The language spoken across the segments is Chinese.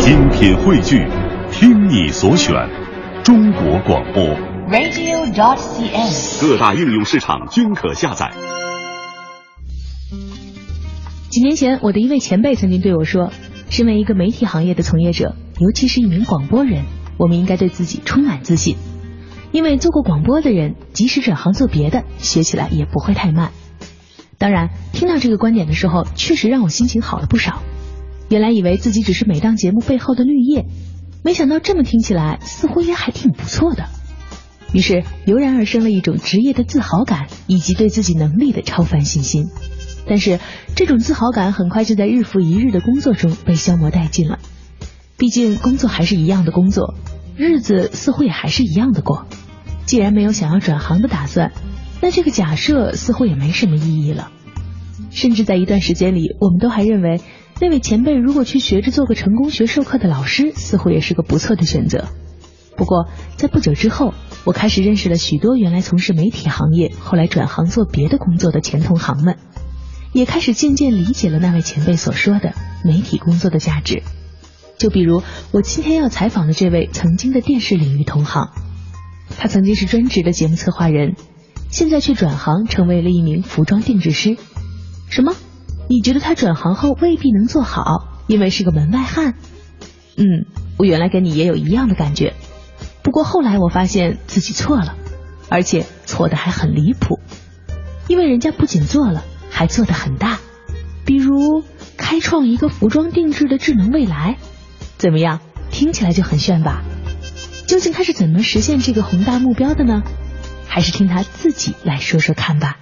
精品汇聚，听你所选，中国广播。radio.dot.cn，。各大应用市场均可下载。几年前，我的一位前辈曾经对我说：“身为一个媒体行业的从业者，尤其是一名广播人，我们应该对自己充满自信，因为做过广播的人，即使转行做别的，学起来也不会太慢。”当然，听到这个观点的时候，确实让我心情好了不少。原来以为自己只是每档节目背后的绿叶，没想到这么听起来似乎也还挺不错的。于是油然而生了一种职业的自豪感，以及对自己能力的超凡信心。但是这种自豪感很快就在日复一日的工作中被消磨殆尽了。毕竟工作还是一样的工作，日子似乎也还是一样的过。既然没有想要转行的打算，那这个假设似乎也没什么意义了。甚至在一段时间里，我们都还认为那位前辈如果去学着做个成功学授课的老师，似乎也是个不错的选择。不过在不久之后，我开始认识了许多原来从事媒体行业，后来转行做别的工作的前同行们，也开始渐渐理解了那位前辈所说的媒体工作的价值。就比如我今天要采访的这位曾经的电视领域同行，他曾经是专职的节目策划人，现在却转行成为了一名服装定制师。什么？你觉得他转行后未必能做好，因为是个门外汉？嗯，我原来跟你也有一样的感觉。不过后来我发现自己错了，而且错的还很离谱，因为人家不仅做了，还做的很大，比如开创一个服装定制的智能未来，怎么样？听起来就很炫吧？究竟他是怎么实现这个宏大目标的呢？还是听他自己来说说看吧。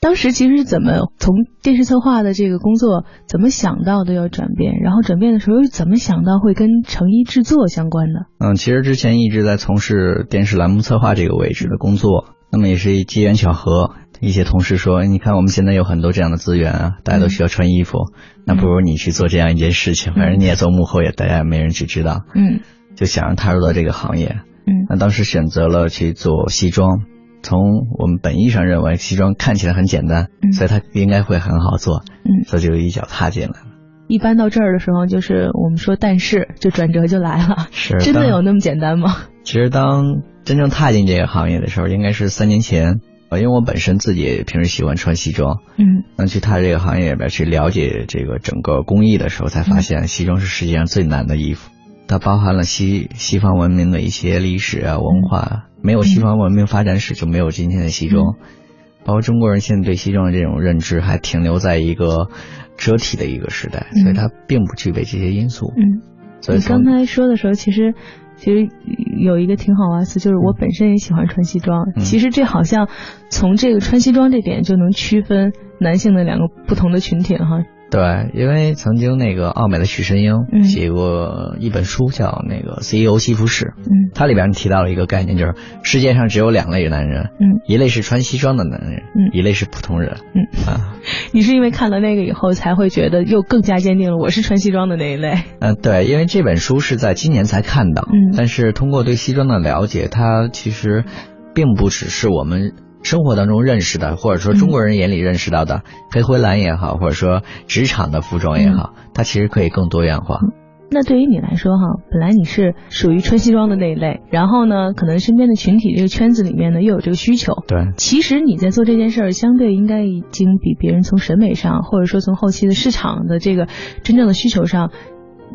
当时其实怎么从电视策划的这个工作怎么想到的要转变，然后转变的时候又怎么想到会跟成衣制作相关的？嗯，其实之前一直在从事电视栏目策划这个位置的工作，那么也是机缘巧合，一些同事说，你看我们现在有很多这样的资源啊，大家都需要穿衣服，那不如你去做这样一件事情，反正你也做幕后，也大家也没人去知道，嗯就想让踏入到这个行业。嗯那当时选择了去做西装，从我们本意上认为西装看起来很简单，嗯所以它应该会很好做，嗯，所以就一脚踏进来了。一般到这儿的时候，就是我们说但是就转折就来了，是真的有那么简单吗？其实当真正踏进这个行业的时候，应该是三年前。呃，因为我本身自己也平时喜欢穿西装，嗯那去踏这个行业里边去了解这个整个工艺的时候，才发现西装是世界上最难的衣服。它包含了西西方文明的一些历史啊文化，没有西方文明发展史就没有今天的西装。包括中国人现在对西装的这种认知还停留在一个遮体的一个时代，嗯所以它并不具备这些因素。嗯，所以你刚才说的时候，其实其实有一个挺好玩的词，就是我本身也喜欢穿西装。嗯其实这好像从这个穿西装这点就能区分男性的两个不同的群体了哈。对，因为曾经那个奥美的许申英嗯。写过一本书，叫那个 CEO 西服史，嗯。它里边提到了一个概念，就是世界上只有两类男人，嗯。一类是穿西装的男人，嗯。一类是普通人。嗯。啊，你是因为看了那个以后，才会觉得又更加坚定了我是穿西装的那一类。嗯、对，因为这本书是在今年才看到，嗯。但是通过对西装的了解，它其实并不只是我们生活当中认识的，或者说中国人眼里认识到的黑灰蓝也好，或者说职场的服装也好，它其实可以更多元化。那对于你来说哈，本来你是属于穿西装的那一类，然后呢，可能身边的群体这个圈子里面呢又有这个需求。对，其实你在做这件事儿，相对应该已经比别人从审美上，或者说从后期的市场的这个真正的需求上，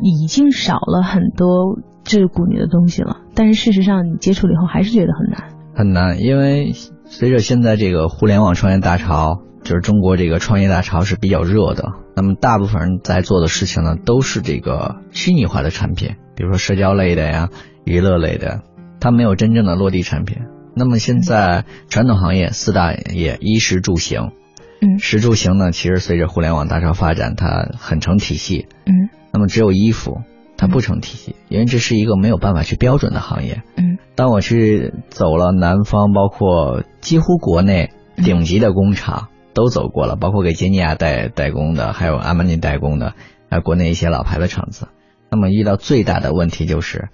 已经少了很多桎梏你的东西了。但是事实上，你接触了以后还是觉得很难。很难，因为随着现在这个互联网创业大潮，就是中国这个创业大潮是比较热的。那么大部分人在做的事情呢，都是这个虚拟化的产品，比如说社交类的呀、娱乐类的，它没有真正的落地产品。那么现在传统行业四大业，衣食住行，嗯食住行呢，其实随着互联网大潮发展，它很成体系。嗯那么只有衣服，它不成体系，因为这是一个没有办法去标准的行业。嗯当我去走了南方，包括几乎国内顶级的工厂都走过了，包括给杰尼亚代代工的，还有阿玛尼代工的，还有国内一些老牌的厂子。那么遇到最大的问题就是，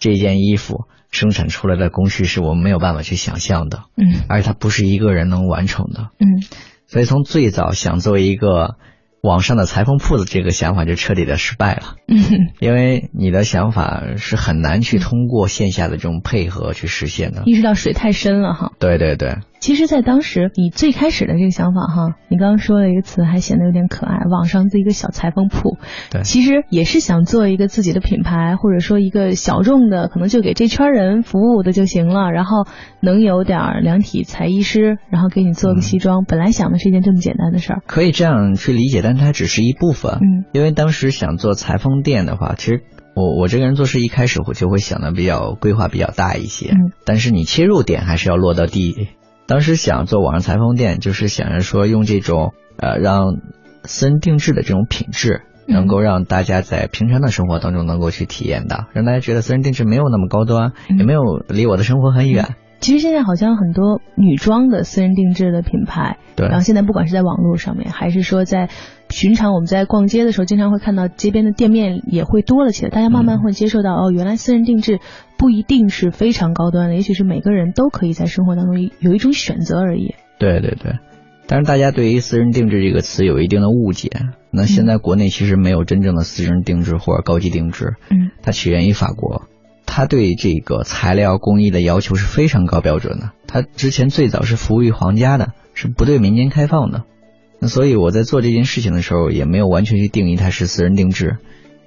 这件衣服生产出来的工序是我们没有办法去想象的，嗯而且它不是一个人能完成的。嗯所以从最早想做一个网上的裁缝铺子这个想法就彻底的失败了，嗯，因为你的想法是很难去通过线下的这种配合去实现的。意识到水太深了哈。对对对，其实，在当时你最开始的这个想法哈，你刚刚说了一个词，还显得有点可爱，网上的一个小裁缝铺，对，其实也是想做一个自己的品牌，或者说一个小众的，可能就给这圈人服务的就行了，然后能有点量体裁衣师，然后给你做个西装。本来想的是一件这么简单的事儿，可以这样去理解，但它只是一部分。嗯，因为当时想做裁缝店的话，其实我我这个人做事一开始我就会想的比较规划比较大一些，嗯，但是你切入点还是要落到地。当时想做网上裁缝店，就是想着说用这种呃让私人定制的这种品质，能够让大家在平常的生活当中能够去体验到，让大家觉得私人定制没有那么高端，也没有离我的生活很远。其实现在好像很多女装的私人定制的品牌，对，然后现在不管是在网络上面，还是说在寻常我们在逛街的时候，经常会看到街边的店面也会多了起来，大家慢慢会接受到、哦，原来私人定制不一定是非常高端的，也许是每个人都可以在生活当中有一种选择而已。对对对，但是大家对于私人定制这个词有一定的误解。那现在国内其实没有真正的私人定制或者高级定制，嗯，它起源于法国。它对这个材料工艺的要求是非常高标准的。它之前最早是服务于皇家的，是不对民间开放的。那所以我在做这件事情的时候，也没有完全去定义它是私人定制。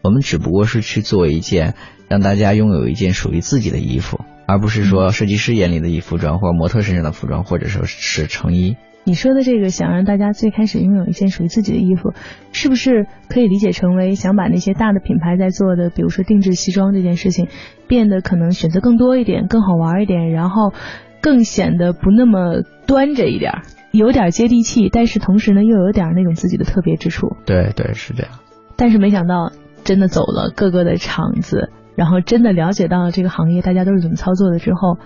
我们只不过是去做一件让大家拥有一件属于自己的衣服，而不是说设计师眼里的衣服装，或者模特身上的服装，或者说是成衣。你说的这个想让大家最开始拥有一件属于自己的衣服，是不是可以理解成为想把那些大的品牌在做的，比如说定制西装这件事情，变得可能选择更多一点，更好玩一点，然后更显得不那么端着一点，有点接地气，但是同时呢又有点那种自己的特别之处。对对，是这样。但是没想到真的走了各个的场子，然后真的了解到了这个行业大家都是怎么操作的之后，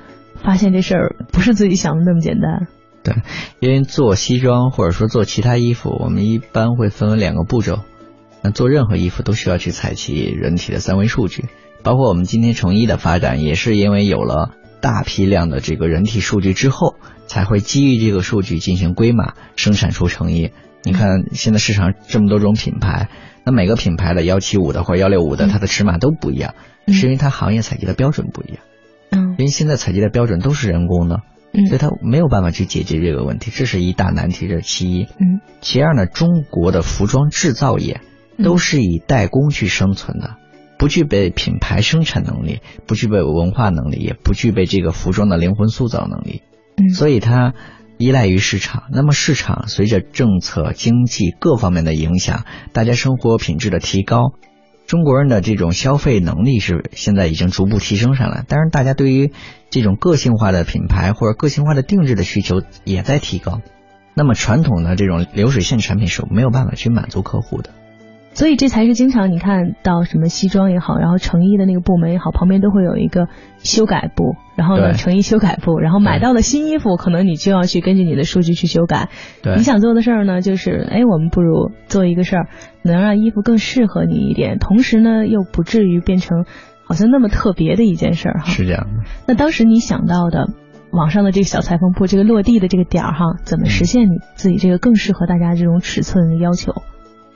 发现这事儿不是自己想的那么简单。对，因为做西装或者说做其他衣服，我们一般会分为两个步骤。那做任何衣服都需要去采集人体的三维数据，包括我们今天成衣的发展，也是因为有了大批量的这个人体数据之后，才会基于这个数据进行归码生产出成衣。你看现在市场这么多种品牌，那每个品牌的幺七五的或者幺六五的，它的尺码都不一样，是因为它行业采集的标准不一样。嗯，因为现在采集的标准都是人工的。所以它没有办法去解决这个问题，这是一大难题，这是其一。嗯，其二呢，中国的服装制造业都是以代工去生存的，不具备品牌生产能力，不具备文化能力，也不具备这个服装的灵魂塑造能力。嗯，所以它依赖于市场。那么市场随着政策、经济各方面的影响，大家生活品质的提高。中国人的这种消费能力是现在已经逐步提升上来，但是大家对于这种个性化的品牌或者个性化的定制的需求也在提高。那么传统的这种流水线产品是没有办法去满足客户的。所以这才是经常你看到什么西装也好，然后成衣的那个部门也好，旁边都会有一个修改部，然后呢成衣修改部，然后买到了新衣服，可能你就要去根据你的数据去修改。对，你想做的事儿呢，就是哎，我们不如做一个事儿，能让衣服更适合你一点，同时呢又不至于变成好像那么特别的一件事儿哈。是这样的。那当时你想到的网上的这个小裁缝铺，这个落地的这个点儿哈，怎么实现你自己这个更适合大家这种尺寸的要求？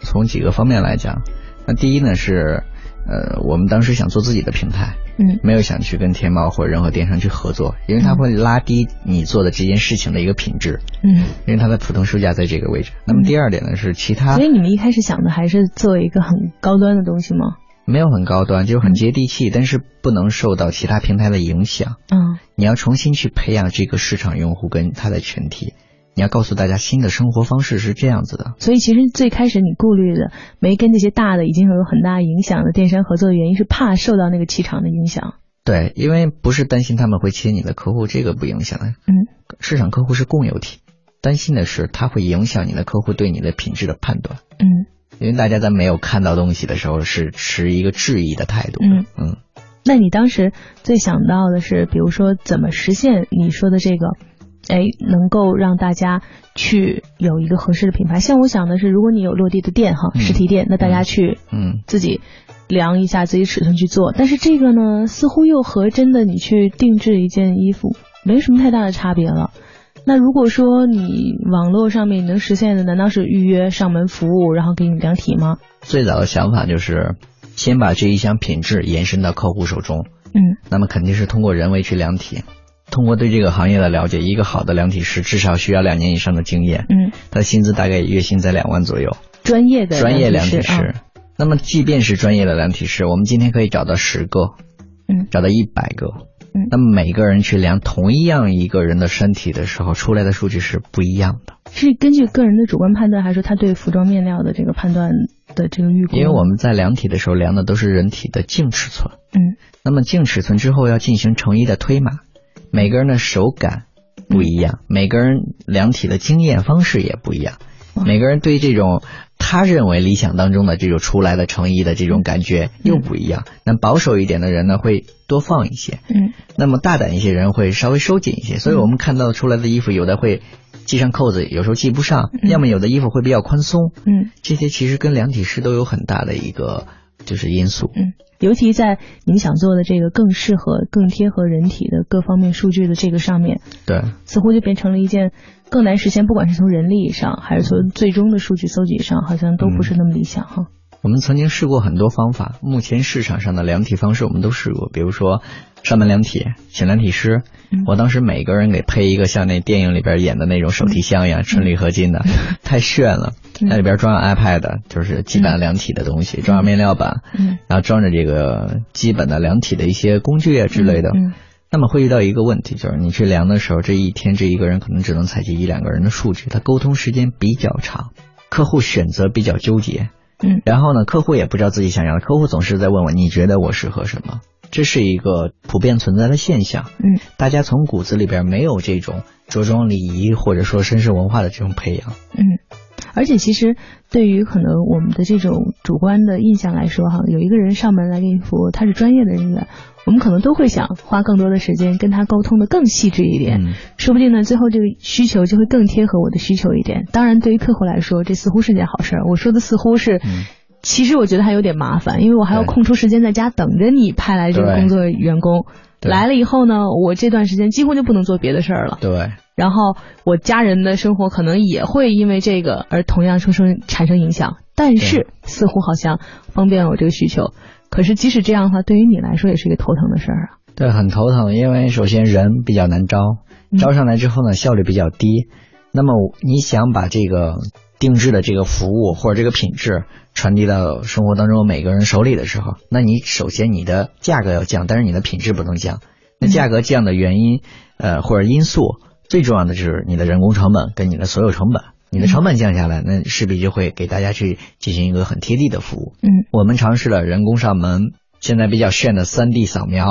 从几个方面来讲，那第一呢是，呃，我们当时想做自己的平台，嗯，没有想去跟天猫或者任何电商去合作，因为它会拉低你做的这件事情的一个品质，嗯，因为它的普通售价在这个位置。那么第二点呢是其他，所以你们一开始想的还是做一个很高端的东西吗？没有很高端，就是很接地气，但是不能受到其他平台的影响。嗯，你要重新去培养这个市场用户跟他的群体。你要告诉大家，新的生活方式是这样子的。所以，其实最开始你顾虑的，没跟那些大的已经有很大影响的电商合作的原因，是怕受到那个气场的影响。对，因为不是担心他们会切你的客户，这个不影响。嗯，市场客户是共有体，担心的是它会影响你的客户对你的品质的判断。嗯，因为大家在没有看到东西的时候是持一个质疑的态度。嗯嗯。那你当时最想到的是，比如说怎么实现你说的这个？哎，能够让大家去有一个合适的品牌。像我想的是，如果你有落地的店哈，实体店，那大家去嗯自己量一下自己尺寸去做。但是这个呢，似乎又和真的你去定制一件衣服没什么太大的差别了。那如果说你网络上面能实现的，难道是预约上门服务，然后给你量体吗？最早的想法就是先把这一项品质延伸到客户手中。嗯，那么肯定是通过人为去量体，通过对这个行业的了解，一个好的量体师至少需要两年以上的经验。嗯，他的薪资大概月薪在两万左右。专业的专业量体师，啊那么即便是专业的量体师，我们今天可以找到十个，嗯找到一百个，嗯那么每个人去量同一样一个人的身体的时候，出来的数据是不一样的。是根据个人的主观判断，还是他对服装面料的这个判断的这个预估？因为我们在量体的时候量的都是人体的净尺寸，嗯那么净尺寸之后要进行成衣的推码，每个人的手感不一样，每个人量体的经验方式也不一样，每个人对这种他认为理想当中的这种出来的成衣的这种感觉又不一样。那保守一点的人呢，会多放一些；嗯。那么大胆一些人会稍微收紧一些。所以我们看到出来的衣服，有的会系上扣子，有时候系不上；嗯。要么有的衣服会比较宽松。嗯。这些其实跟量体师都有很大的一个就是因素。嗯，尤其在您想做的这个更适合、更贴合人体的各方面数据的这个上面，对。似乎就变成了一件更难实现，不管是从人力上，还是从最终的数据搜集上，好像都不是那么理想哈。我们曾经试过很多方法，目前市场上的量体方式我们都试过，比如说上门量体，请量体师。嗯我当时每个人给配一个像那电影里边演的那种手提箱一样，纯铝合金的，太炫了。嗯那里边装上 iPad，就是基本量体的东西，装上面料板，嗯然后装着这个基本的量体的一些工具啊之类的。嗯那么会遇到一个问题，就是你去量的时候，这一天这一个人可能只能采集一两个人的数据，他沟通时间比较长，客户选择比较纠结。嗯然后呢，客户也不知道自己想要的，客户总是在问我，你觉得我适合什么？这是一个普遍存在的现象。嗯大家从骨子里边没有这种着装礼仪或者说绅士文化的这种培养。嗯，而且其实对于可能我们的这种主观的印象来说哈，有一个人上门来给你服务，他是专业的人员，我们可能都会想花更多的时间跟他沟通的更细致一点。嗯，说不定呢，最后这个需求就会更贴合我的需求一点。当然，对于客户来说，这似乎是件好事儿。我说的似乎是，嗯其实我觉得还有点麻烦，因为我还要空出时间在家等着你派来这个工作员工。来了以后呢，我这段时间几乎就不能做别的事儿了。对，然后我家人的生活可能也会因为这个而同样出生产生影响，但是似乎好像方便了我这个需求。可是即使这样的话，对于你来说也是一个头疼的事儿啊。对，很头疼，因为首先人比较难招，嗯招上来之后呢，效率比较低。那么你想把这个定制的这个服务或者这个品质传递到生活当中每个人手里的时候，那你首先你的价格要降，但是你的品质不能降。那价格降的原因，呃，或者因素，最重要的就是你的人工成本跟你的所有成本。你的成本降下来，那势必就会给大家去进行一个很贴地的服务。嗯我们尝试了人工上门，现在比较炫的 3D 扫描，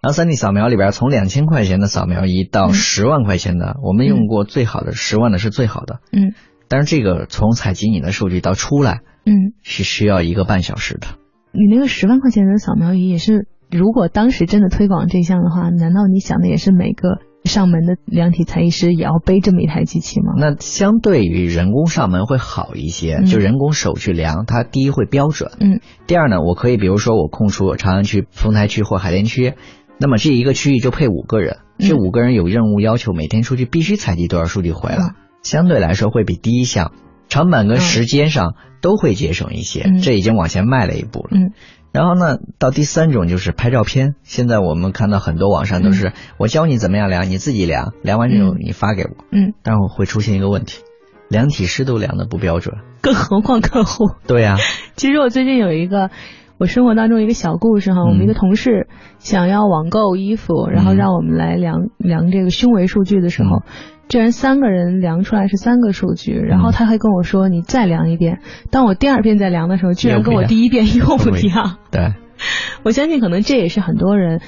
然后 3D 扫描里边从两千块钱的扫描仪到嗯十万块钱的，我们用过最好的十万的是最好的，嗯但是这个从采集你的数据到出来嗯，是需要一个半小时的。你那个十万块钱的扫描仪也是，如果当时真的推广这项的话，难道你想的也是每个上门的量体裁衣师也要背这么一台机器吗？那相对于人工上门会好一些，嗯。就人工手去量，它第一会标准，嗯。第二呢，我可以比如说我空出长安区、丰台区或海淀区，那么这一个区域就配五个人，嗯。这五个人有任务要求，每天出去必须采集多少数据回来，嗯相对来说会比第一项成本跟时间上都会节省一些，嗯这已经往前迈了一步了。嗯然后呢，到第三种就是拍照片。现在我们看到很多网上都是、我教你怎么样量，你自己量，量完之后嗯你发给我。嗯，但是我会出现一个问题，量体师都量的不标准。更何况客户。对呀、其实我最近有一个我生活当中一个小故事哈，我们一个同事想要网购衣服，然后让我们来量量这个胸围数据的时候。居然三个人量出来是三个数据，然后他还跟我说：“你再量一遍。”当我第二遍再量的时候，居然跟我第一遍又不一样。对，我相信可能这也是很多人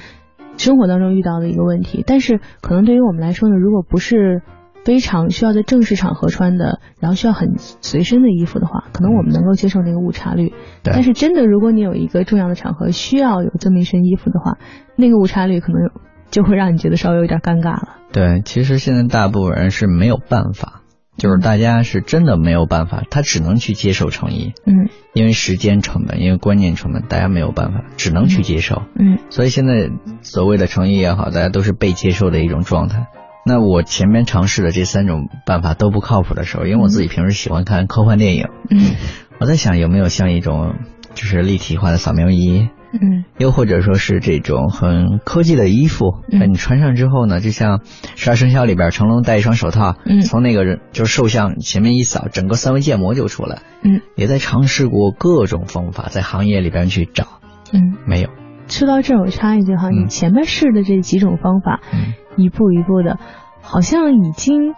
生活当中遇到的一个问题。但是可能对于我们来说呢，如果不是非常需要在正式场合穿的，然后需要很随身的衣服的话，可能我们能够接受那个误差率。对但是真的，如果你有一个重要的场合需要有这么一身衣服的话，那个误差率可能就会让你觉得稍微有点尴尬了。对，其实现在大部分人是没有办法，就是大家是真的没有办法，他只能去接受成衣，嗯因为时间成本，因为观念成本，大家没有办法，只能去接受。嗯所以现在所谓的成衣也好，大家都是被接受的一种状态。那我前面尝试的这三种办法都不靠谱的时候，因为我自己平时喜欢看科幻电影，嗯我在想有没有像一种就是立体化的扫描仪，嗯又或者说是这种很科技的衣服，嗯那你穿上之后呢，就像十二生肖里边成龙戴一双手套，嗯从那个人就是兽像前面一扫，整个三维建模就出来。嗯也在尝试过各种方法，在行业里边去找，嗯。没有。说到这儿，我插一句哈，嗯你前面试的这几种方法，嗯一步一步的，好像已经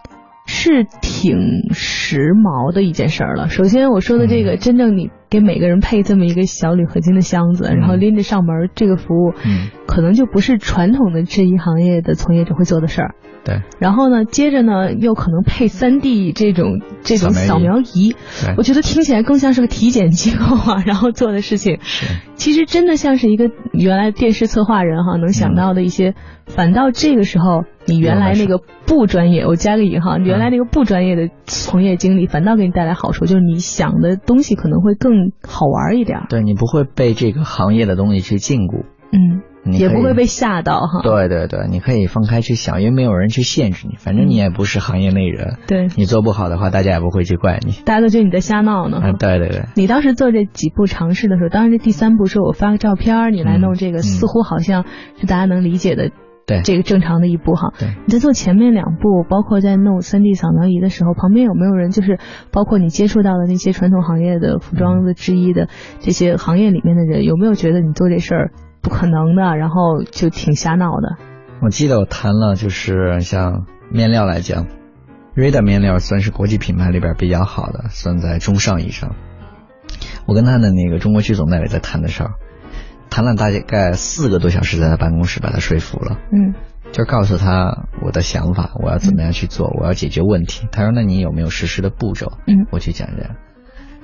是挺时髦的一件事儿了。首先我说的这个，嗯真正你给每个人配这么一个小铝合金的箱子，嗯。然后拎着上门，这个服务，嗯，可能就不是传统的制衣行业的从业者会做的事儿。对。然后呢，接着呢，又可能配三 D 这种这种扫扫描仪。我觉得听起来更像是个体检机构啊，然后做的事情。是，其实真的像是一个原来电视策划人哈能想到的一些，反倒这个时候你原来那个不专业，我加个引号，你原来那个不专业的从业经历，反倒给你带来好处，就是你想的东西可能会更好玩一点，对你不会被这个行业的东西去禁锢，嗯，你也不会被吓到哈。对对对，你可以放开去想，因为没有人去限制你，反正你也不是行业内人，对，你做不好的话，大家也不会去怪你。大家都觉得你在瞎闹呢。嗯，对对对，你当时做这几步尝试的时候，当时这第三步是我发个照片，你来弄这个，嗯似乎好像是大家能理解的对这个正常的一步哈。对你在做前面两步，包括在弄三 D 扫描仪的时候，旁边有没有人就是包括你接触到的那些传统行业的服装的制衣的这些行业里面的人，有没有觉得你做这事儿不可能的，然后就挺瞎闹的？我记得我谈了，就是像面料来讲，Rida 面料算是国际品牌里边比较好的，算在中上以上。我跟他的那个中国区总代理在谈的时候，谈了大概四个多小时，在他办公室把他说服了，嗯。就是告诉他我的想法，我要怎么样去做，我要解决问题。他说：“那你有没有实施的步骤？”嗯。我去讲这样，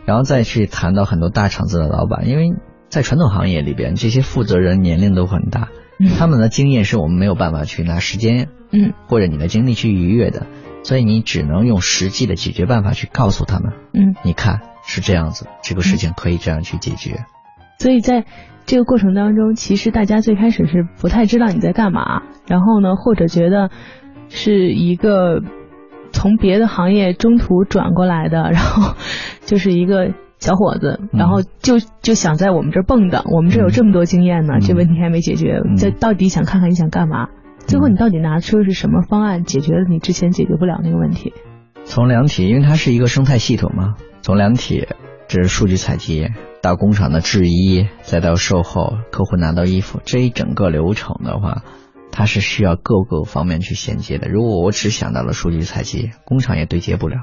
然后再去谈到很多大厂子的老板，因为在传统行业里边，这些负责人年龄都很大，嗯。他们的经验是我们没有办法去拿时间嗯。或者你的精力去逾越的，所以你只能用实际的解决办法去告诉他们，嗯，你看是这样子，这个事情可以这样去解决。所以在这个过程当中，其实大家最开始是不太知道你在干嘛，然后呢，或者觉得是一个从别的行业中途转过来的，然后就是一个小伙子，嗯。然后就就想在我们这儿蹦跶，我们这儿有这么多经验呢，嗯。这问题还没解决，嗯。这到底想看看你想干嘛？最后你到底拿出的是什么方案，解决了你之前解决不了那个问题？从量体，因为它是一个生态系统嘛，从量体，这是数据采集，到工厂的制衣，再到售后，客户拿到衣服，这一整个流程的话，它是需要各个方面去衔接的。如果我只想到了数据采集，工厂也对接不了，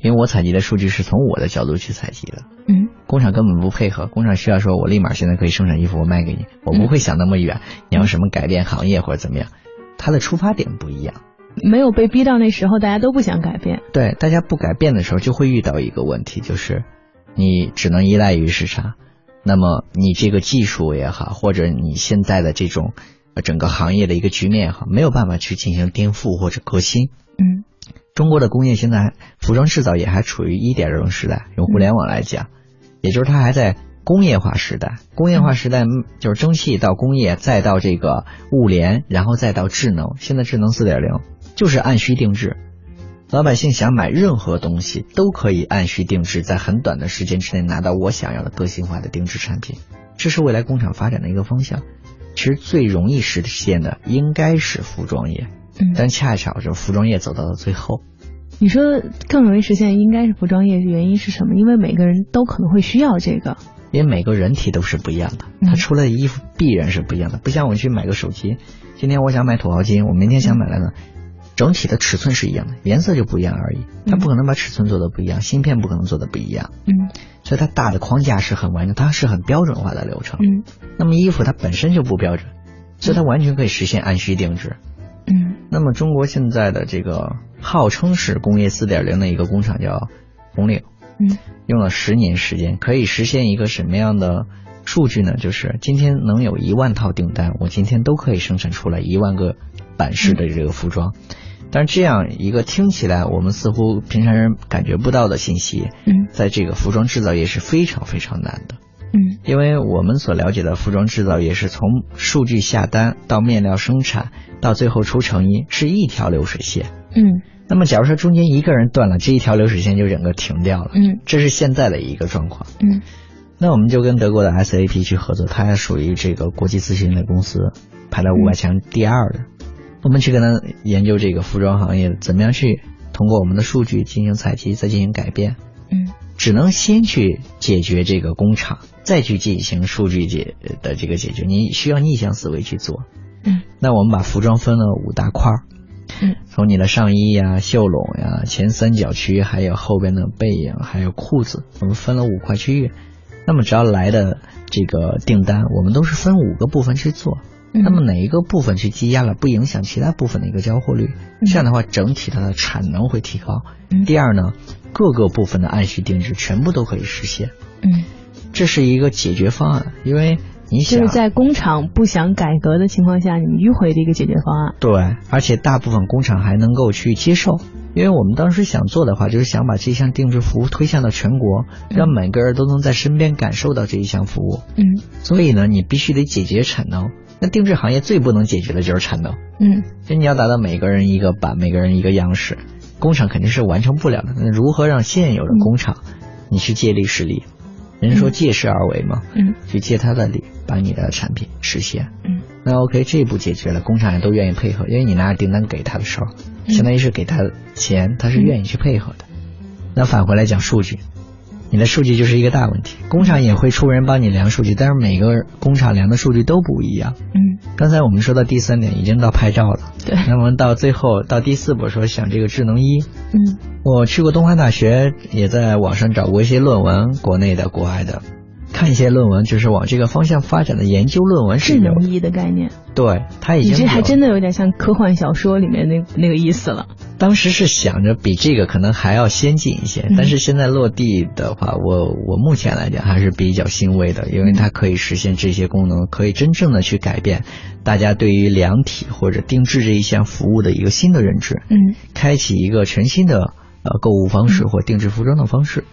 因为我采集的数据是从我的角度去采集的，嗯工厂根本不配合，工厂需要说我立马现在可以生产衣服，我卖给你，我不会想那么远，你要什么改变行业或者怎么样，它的出发点不一样。没有被逼到那时候，大家都不想改变。对，大家不改变的时候，就会遇到一个问题，就是你只能依赖于市场。那么你这个技术也好，或者你现在的这种呃整个行业的一个局面也好，没有办法去进行颠覆或者革新。嗯中国的工业现在服装制造业还处于一点零时代，用互联网来讲，也就是它还在工业化时代。工业化时代嗯就是蒸汽到工业，再到这个物联，然后再到智能。现在智能四点零就是按需定制，老百姓想买任何东西都可以按需定制，在很短的时间之内拿到我想要的个性化的定制产品。这是未来工厂发展的一个方向。其实最容易实现的应该是服装业，嗯，但恰巧是服装业走到了最后。你说更容易实现应该是服装业，原因是什么？因为每个人都可能会需要这个。因为每个人体都是不一样的，嗯他出来的衣服必然是不一样的。不像我去买个手机，今天我想买土豪金，我明天想买来呢，整体的尺寸是一样的，颜色就不一样而已。它不可能把尺寸做的不一样，芯片不可能做的不一样，嗯所以它大的框架是很完整，它是很标准化的流程。嗯那么衣服它本身就不标准，所以它完全可以实现按需定制。嗯那么中国现在的这个号称是工业四点零的一个工厂叫红岭，嗯用了十年时间，可以实现一个什么样的数据呢？就是今天能有一万套订单，我今天都可以生产出来一万个版式的这个服装。但是这样一个听起来我们似乎平常人感觉不到的信息，嗯在这个服装制造业是非常非常难的。嗯，因为我们所了解的服装制造业是从数据下单到面料生产到最后出成衣是一条流水线。嗯，那么假如说中间一个人断了，这一条流水线就整个停掉了。嗯，这是现在的一个状况。嗯，那我们就跟德国的 SAP 去合作，它属于这个国际咨询类公司，排在五百强第二的。我们去跟他研究这个服装行业怎么样去通过我们的数据进行采集，再进行改变。嗯，只能先去解决这个工厂，再去进行数据解的这个解决。你需要逆向思维去做。嗯，那我们把服装分了五大块儿。嗯，从你的上衣呀、袖笼呀、前三角区，还有后边的背影，还有裤子，我们分了五块区域。那么只要来的这个订单，我们都是分五个部分去做。那么哪一个部分去积压了，不影响其他部分的一个交货率，这样的话整体它的产能会提高。第二呢，各个部分的按需定制全部都可以实现。嗯，这是一个解决方案，因为你想就是在工厂不想改革的情况下，你们迂回的一个解决方案。对，而且大部分工厂还能够去接受，因为我们当时想做的话，就是想把这项定制服务推向到全国，让每个人都能在身边感受到这一项服务。嗯，所以呢，你必须得解决产能。那定制行业最不能解决的就是产能。嗯，就你要达到每个人一个版，每个人一个样式，工厂肯定是完成不了的。那如何让现有的工厂，你去借力使力？人家说借势而为嘛，嗯，去借他的力，把你的产品实现。嗯，那 OK，这一步解决了，工厂也都愿意配合，因为你拿着订单给他的时候，相当于是给他钱，他是愿意去配合的。那返回来讲数据。你的数据就是一个大问题，工厂也会出人帮你量数据，但是每个工厂量的数据都不一样。嗯，刚才我们说到第三点，已经到拍照了。对，那么到最后到第四步说想这个智能衣。嗯，我去过东华大学，也在网上找过一些论文，国内的、国外的，看一些论文，就是往这个方向发展的研究论文是智能衣的概念。对，它已经你这还真的有点像科幻小说里面那那个意思了。当时是想着比这个可能还要先进一些，嗯、但是现在落地的话，我我目前来讲还是比较欣慰的，因为它可以实现这些功能，可以真正的去改变大家对于量体或者定制这一项服务的一个新的认知，嗯，开启一个全新的呃购物方式或定制服装的方式。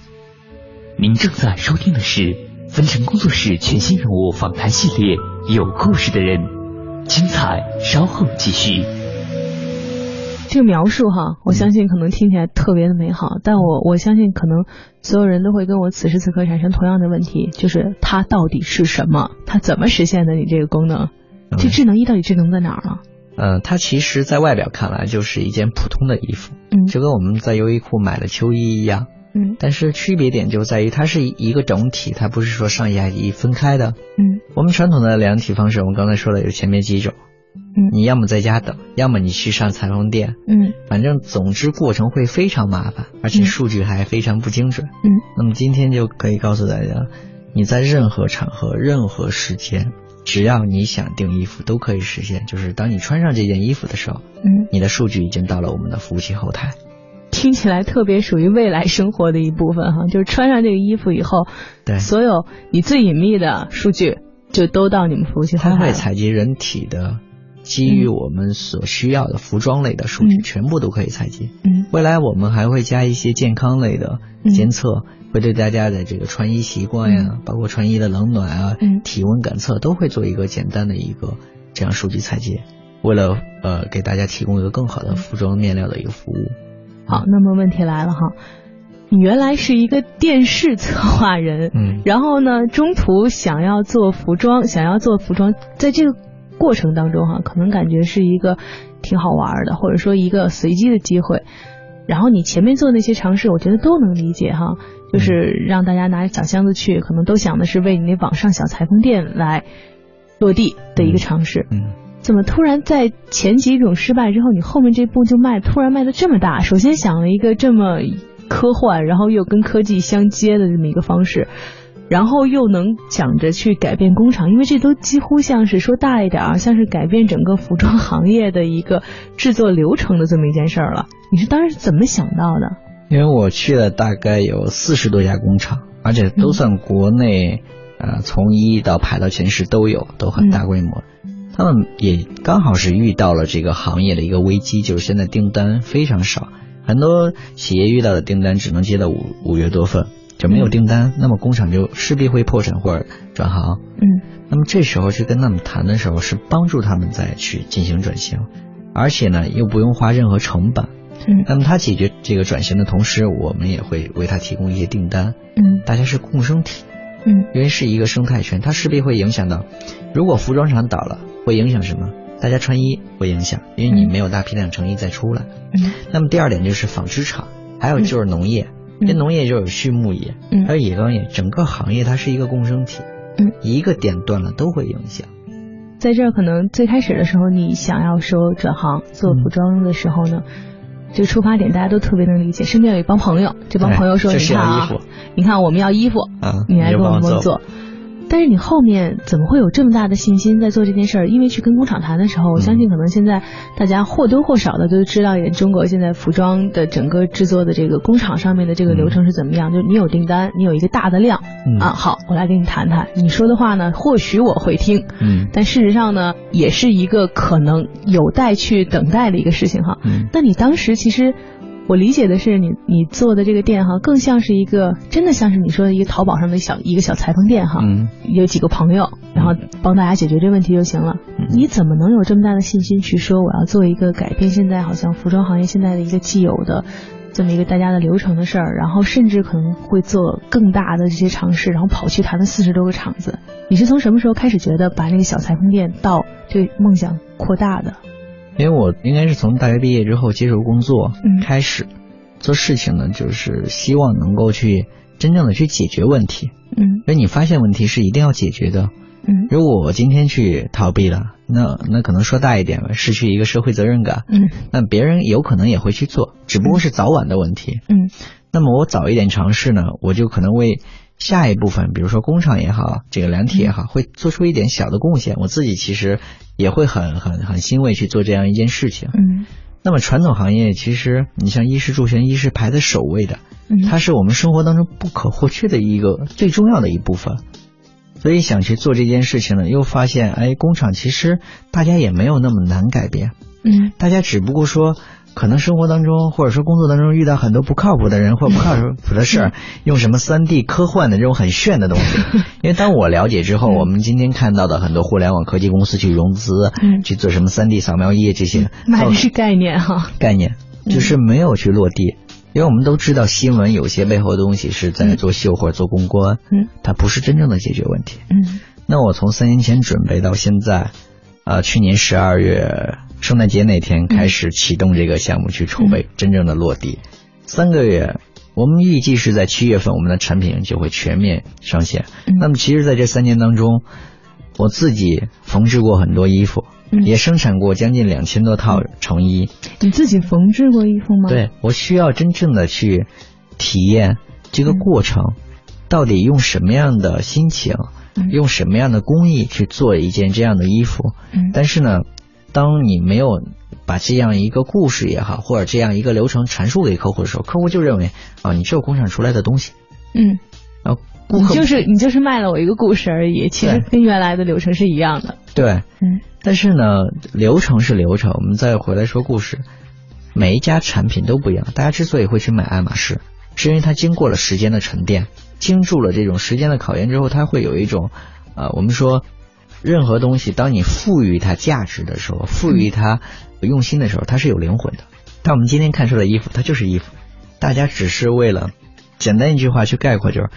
您正在收听的是分成工作室全新人物访谈系列《有故事的人》，精彩稍后继续。这个描述哈，我相信可能听起来特别的美好，但我我相信可能所有人都会跟我此时此刻产生同样的问题，就是它到底是什么？它怎么实现的？你这个功能，这智能衣到底智能在哪儿了？嗯，它其实在外表看来就是一件普通的衣服，嗯，就跟我们在优衣库买的秋衣一样，嗯，但是区别点就在于它是一个整体，它不是说上衣下衣分开的，嗯，我们传统的量体方式，我们刚才说了有前面几种。嗯，你要么在家等，要么你去上裁缝店，嗯，反正总之过程会非常麻烦，而且数据还非常不精准，嗯。那么今天就可以告诉大家，你在任何场合、任何时间，只要你想订衣服，都可以实现。就是当你穿上这件衣服的时候，嗯，你的数据已经到了我们的服务器后台。听起来特别属于未来生活的一部分哈，就是穿上这个衣服以后，对，所有你最隐秘的数据就都到你们服务器它会采集人体的。基于我们所需要的服装类的数据，嗯、全部都可以采集。嗯，未来我们还会加一些健康类的监测，嗯、会对大家的这个穿衣习惯呀，嗯、包括穿衣的冷暖啊、嗯、体温感测，都会做一个简单的一个这样数据采集，为了呃给大家提供一个更好的服装面料的一个服务。好，那么问题来了哈，你原来是一个电视策划人，嗯，然后呢，中途想要做服装，想要做服装，在这个。过程当中哈，可能感觉是一个挺好玩的，或者说一个随机的机会。然后你前面做那些尝试，我觉得都能理解哈，就是让大家拿小箱子去，可能都想的是为你那网上小裁缝店来落地的一个尝试。嗯，怎么突然在前几种失败之后，你后面这步就迈突然迈的这么大？首先想了一个这么科幻，然后又跟科技相接的这么一个方式。然后又能想着去改变工厂，因为这都几乎像是说大一点啊，像是改变整个服装行业的一个制作流程的这么一件事儿了。你是当时怎么想到的？因为我去了大概有四十多家工厂，而且都算国内，嗯、呃，从一到排到前十都有，都很大规模。嗯、他们也刚好是遇到了这个行业的一个危机，就是现在订单非常少，很多企业遇到的订单只能接到五五月多份。就没有订单，那么工厂就势必会破产或者转行。嗯，那么这时候去跟他们谈的时候，是帮助他们再去进行转型，而且呢又不用花任何成本。嗯，那么他解决这个转型的同时，我们也会为他提供一些订单。嗯，大家是共生体。嗯，因为是一个生态圈，它势必会影响到，如果服装厂倒了，会影响什么？大家穿衣会影响，因为你没有大批量成衣再出来。嗯，那么第二点就是纺织厂，还有就是农业，这农业就有畜牧业，嗯还有野钢业，整个行业它是一个共生体。嗯，一个点断了都会影响。在这儿可能最开始的时候，你想要说转行做服装的时候呢，这个出发点大家都特别能理解。身边有一帮朋友，这帮朋友说：“哎这你看啊你看我们要衣服，啊，你来给我。们做。”但是你后面怎么会有这么大的信心在做这件事儿？因为去跟工厂谈的时候，我相信可能现在大家或多或少的都知道，中国现在服装的整个制作的这个工厂上面的这个流程是怎么样。就是你有订单，你有一个大的量嗯啊，好，我来跟你谈谈。你说的话呢，或许我会听，嗯但事实上呢，也是一个可能有待去等待的一个事情哈。嗯那你当时其实，我理解的是你你做的这个店哈，更像是一个真的像是你说的一个淘宝上的小一个小裁缝店哈。嗯有几个朋友，然后帮大家解决这问题就行了。嗯你怎么能有这么大的信心去说我要做一个改变现在好像服装行业现在的一个既有的这么一个大家的流程的事儿，然后甚至可能会做更大的这些尝试，然后跑去谈了四十多个厂子。你是从什么时候开始觉得把那个小裁缝店到这个梦想扩大的？因为我应该是从大学毕业之后接受工作嗯开始做事情呢，就是希望能够去真正的去解决问题。嗯因为你发现问题是一定要解决的。嗯如果我今天去逃避了，那那可能说大一点吧，失去一个社会责任感，嗯那别人有可能也会去做，只不过是早晚的问题。嗯那么我早一点尝试呢，我就可能为下一部分，比如说工厂也好，这个量体也好，会做出一点小的贡献。我自己其实也会很很很欣慰去做这样一件事情。嗯那么传统行业其实，你像衣食住行，衣食排在首位的，嗯，它是我们生活当中不可或缺的一个最重要的一部分。所以想去做这件事情呢，又发现，哎，工厂其实大家也没有那么难改变，嗯大家只不过说，可能生活当中或者说工作当中遇到很多不靠谱的人或不靠谱的事儿，用什么三 D 科幻的这种很炫的东西。因为当我了解之后，嗯我们今天看到的很多互联网科技公司去融资，嗯去做什么三 D 扫描仪这些，买的是概念哈。概念，就是没有去落地。因为我们都知道新闻有些背后的东西是在做秀或者做公关，嗯它不是真正的解决问题。嗯那我从三年前准备到现在，呃，去年十二月圣诞节那天开始启动这个项目去筹备，真正的落地，三个月。我们预计是在七月份，我们的产品就会全面上线。嗯那么，其实在这三年当中，我自己缝制过很多衣服，嗯也生产过将近两千多套成衣。你自己缝制过衣服吗？。对我需要真正的去体验这个过程，到底用什么样的心情，嗯用什么样的工艺去做一件这样的衣服。嗯但是呢，当你没有把这样一个故事也好，或者这样一个流程阐述给客户的时候，客户就认为啊，你只有工厂出来的东西，嗯，然后顾客你就是你就是卖了我一个故事而已，其实跟原来的流程是一样的。对，嗯但是呢，流程是流程，我们再回来说故事，每一家产品都不一样。大家之所以会去买爱马仕，是因为它经过了时间的沉淀，经住了这种时间的考验之后，它会有一种，呃，我们说，任何东西，当你赋予它价值的时候，赋予它用心的时候，它是有灵魂的。但我们今天看出的衣服，它就是衣服，大家只是为了简单一句话去概括，就是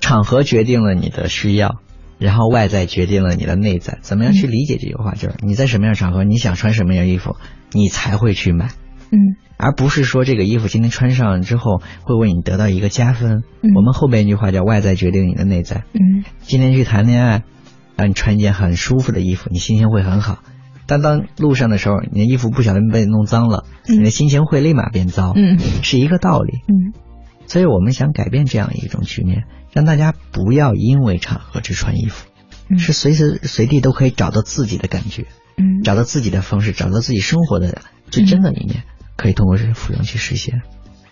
场合决定了你的需要。然后外在决定了你的内在，怎么样去理解这句话？就是你在什么样的场合，你想穿什么样衣服，你才会去买，嗯而不是说这个衣服今天穿上之后会为你得到一个加分。嗯我们后边一句话叫外在决定你的内在。嗯今天去谈恋爱，让你穿一件很舒服的衣服，你心情会很好。但当路上的时候，你的衣服不小心被弄脏了，嗯你的心情会立马变糟，嗯是一个道理。嗯所以我们想改变这样一种局面，让大家不要因为场合去穿衣服，嗯是随时随地都可以找到自己的感觉，嗯，找到自己的方式，找到自己生活的最真的一面，可以通过这些服装去实现。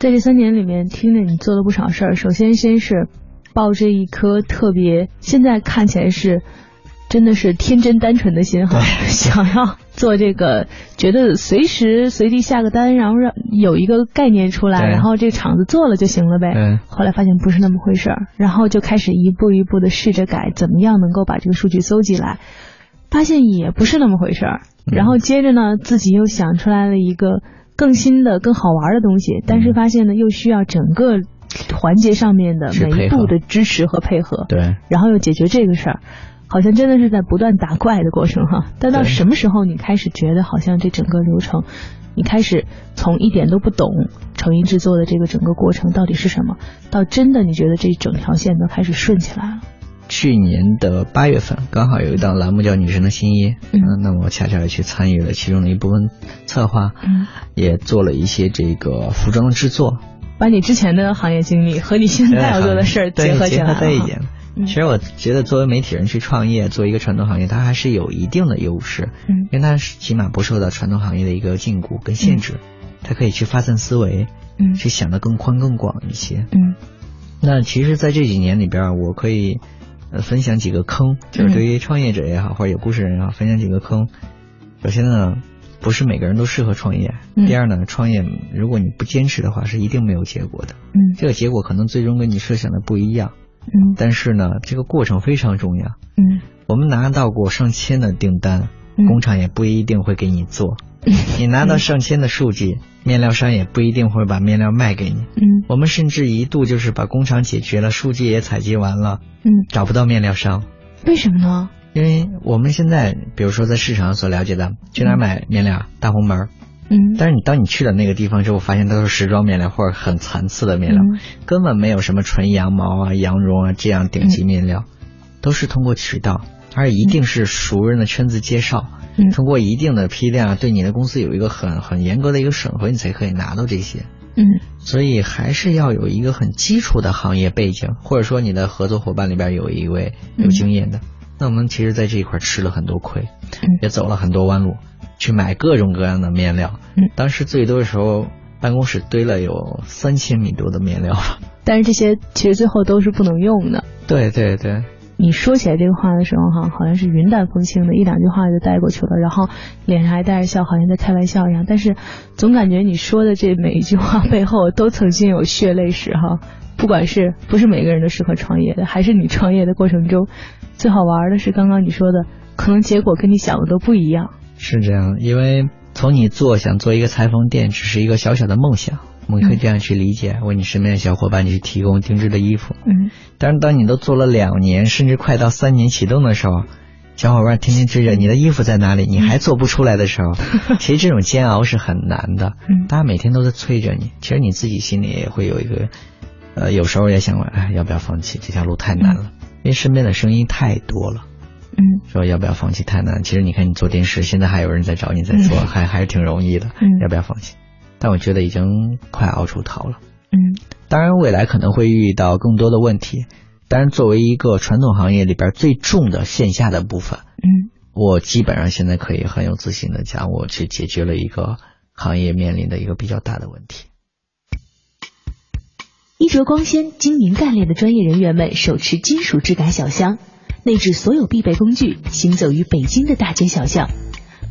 在这三年里面，听着你做了不少事儿。首先，先是抱着一颗特别，现在看起来是真的是天真单纯的心哈，想要做这个，觉得随时随地下个单，然后让有一个概念出来，然后这厂子做了就行了呗。嗯。后来发现不是那么回事儿，然后就开始一步一步的试着改，怎么样能够把这个数据搜集来，发现也不是那么回事儿。然后接着呢，自己又想出来了一个更新的、更好玩的东西，但是发现呢，又需要整个环节上面的每一步的支持和配合。对。然后又解决这个事儿。好像真的是在不断打怪的过程哈，但到什么时候你开始觉得好像这整个流程，你开始从一点都不懂成衣制作的这个整个过程到底是什么，到真的你觉得这整条线都开始顺起来了？去年的八月份，刚好有一档栏目叫《女神的新衣》，嗯，那我恰恰也去参与了其中的一部分策划，嗯，也做了一些这个服装的制作，把你之前的行业经历和你现在要做的事儿结合起来了。其实我觉得，作为媒体人去创业，做一个传统行业，它还是有一定的优势，嗯，因为它起码不受到传统行业的一个禁锢跟限制，它可以去发散思维，嗯，去想得更宽更广一些，嗯。那其实，在这几年里边，我可以呃分享几个坑，就是对于创业者也好，或者有故事人也好，分享几个坑。首先呢，不是每个人都适合创业；第二呢，创业如果你不坚持的话，是一定没有结果的，嗯，这个结果可能最终跟你设想的不一样。嗯，但是呢，这个过程非常重要。嗯，我们拿到过上千的订单，工厂也不一定会给你做。你拿到上千的数据，面料商也不一定会把面料卖给你。嗯，我们甚至一度就是把工厂解决了，数据也采集完了，嗯，找不到面料商。为什么呢？因为我们现在，比如说在市场上所了解的，去哪买面料？大红门。嗯，但是你当你去了那个地方之后，发现都是时装面料或者很残次的面料，根本没有什么纯羊毛啊、羊绒啊这样顶级面料，都是通过渠道，而一定是熟人的圈子介绍，通过一定的批量，对你的公司有一个很很严格的一个审核，你才可以拿到这些。嗯，所以还是要有一个很基础的行业背景，或者说你的合作伙伴里边有一位有经验的。那我们其实在这一块吃了很多亏，也走了很多弯路。去买各种各样的面料，嗯，当时最多的时候，办公室堆了有三千米多的面料，但是这些其实最后都是不能用的。对对对，你说起来这个话的时候，哈，好像是云淡风轻的一两句话就带过去了，然后脸上还带着笑，好像在开玩笑一样。但是总感觉你说的这每一句话背后都曾经有血泪史，哈。不管是不是每个人都适合创业的，还是你创业的过程中，最好玩的是刚刚你说的，可能结果跟你想的都不一样。是这样，因为从你做想做一个裁缝店，只是一个小小的梦想，我们可以这样去理解，为你身边的小伙伴去提供定制的衣服。嗯，但是当你都做了两年，甚至快到三年启动的时候，小伙伴天天追着你的衣服在哪里，你还做不出来的时候，其实这种煎熬是很难的。嗯，大家每天都在催着你，其实你自己心里也会有一个，呃，有时候也想过，哎，要不要放弃？这条路太难了，因为身边的声音太多了。嗯，说要不要放弃太难？其实你看，你做电视，现在还有人在找你在做，还还是挺容易的。嗯，要不要放弃？但我觉得已经快熬出头了。嗯，当然未来可能会遇到更多的问题，但是作为一个传统行业里边最重的线下的部分，嗯，我基本上现在可以很有自信的讲，我去解决了一个行业面临的一个比较大的问题。衣着光鲜、精明干练的专业人员们手持金属质感小箱。内置所有必备工具，行走于北京的大街小巷，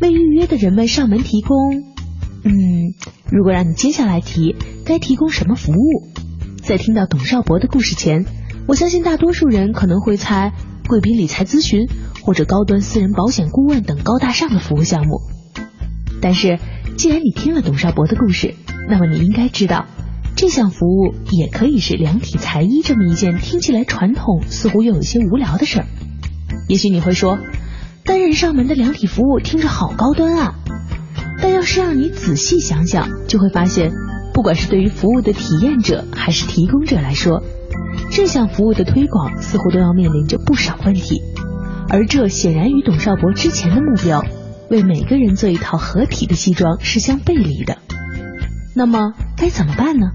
为预约的人们上门提供。嗯，如果让你接下来提，该提供什么服务？在听到董少博的故事前，我相信大多数人可能会猜贵宾理财咨询或者高端私人保险顾问等高大上的服务项目。但是，既然你听了董少博的故事，那么你应该知道，这项服务也可以是量体裁衣这么一件听起来传统，似乎又有些无聊的事儿。也许你会说，单人上门的量体服务听着好高端啊！但要是让你仔细想想，就会发现，不管是对于服务的体验者还是提供者来说，这项服务的推广似乎都要面临着不少问题。而这显然与董少博之前的目标——为每个人做一套合体的西装——是相背离的。那么该怎么办呢？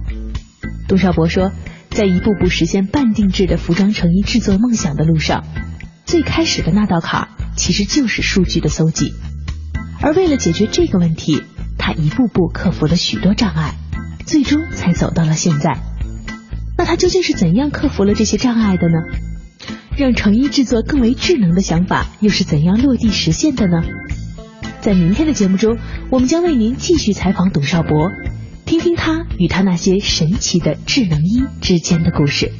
董少博说，在一步步实现半定制的服装成衣制作梦想的路上。最开始的那道坎其实就是数据的搜集，而为了解决这个问题，他一步步克服了许多障碍，最终才走到了现在。那他究竟是怎样克服了这些障碍的呢？让成衣制作更为智能的想法又是怎样落地实现的呢？在明天的节目中，我们将为您继续采访董少博，听听他与他那些神奇的智能衣之间的故事。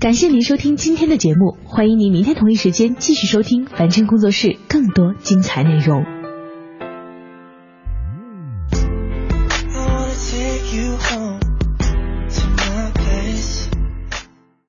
感谢您收听今天的节目，欢迎您明天同一时间继续收听凡尘工作室更多精彩内容。